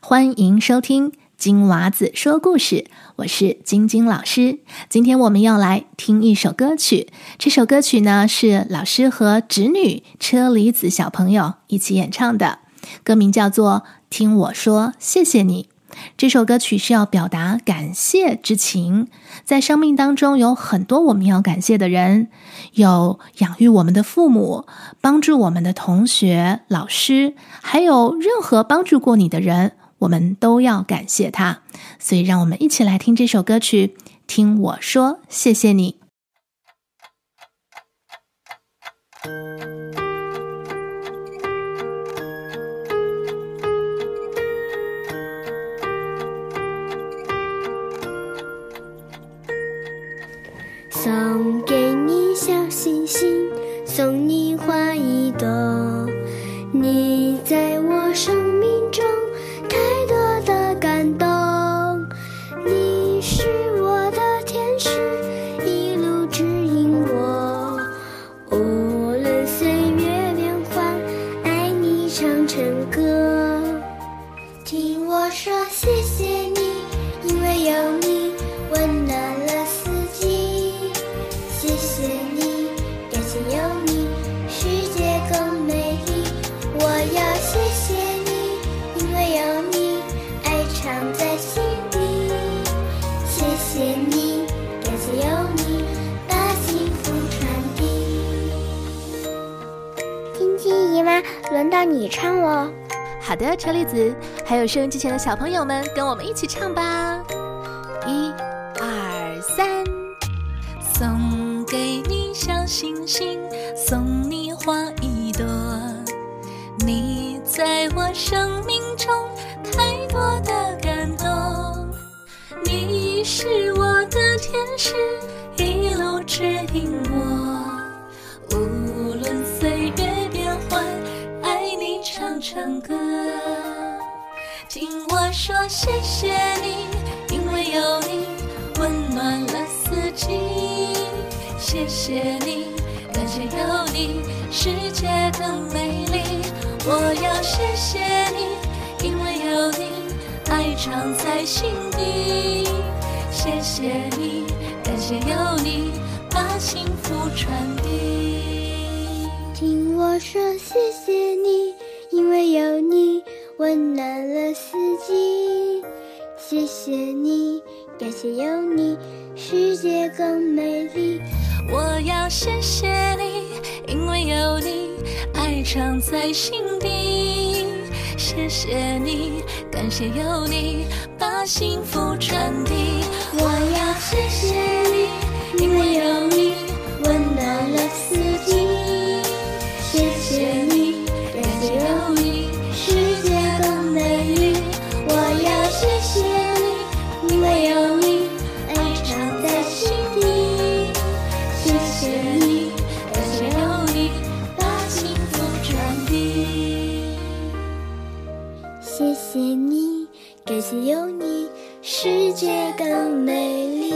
欢迎收听金娃子说故事，我是晶晶老师。今天我们要来听一首歌曲，这首歌曲呢是老师和侄女车厘子小朋友一起演唱的，歌名叫做《听我说谢谢你》。这首歌曲是要表达感谢之情，在生命当中有很多我们要感谢的人，有养育我们的父母，帮助我们的同学、老师，还有任何帮助过你的人，我们都要感谢他。所以，让我们一起来听这首歌曲，听我说谢谢你。送给你小星星，送你花一到你唱哦。好的，车厘子，还有收音机前的小朋友们，跟我们一起唱吧！一、二、三，送给你小星星，送你花一朵。你在我生命中太多的感动，你是我的天使，一路指引我。唱唱歌。听我说谢谢你，因为有你温暖了四季。谢谢你，感谢有你，世界更美丽。我要谢谢你，因为有你，爱藏在心底。谢谢你，感谢有你，把幸福传递。听我说谢谢你，因为有你温暖了四季。谢谢你，感谢有你，世界更美丽。我要谢谢你，因为有你，爱藏在心底。谢谢你，感谢有你，把幸福传递。谢谢你，感谢有你，把幸福传递。谢谢你，感谢有你，世界更美丽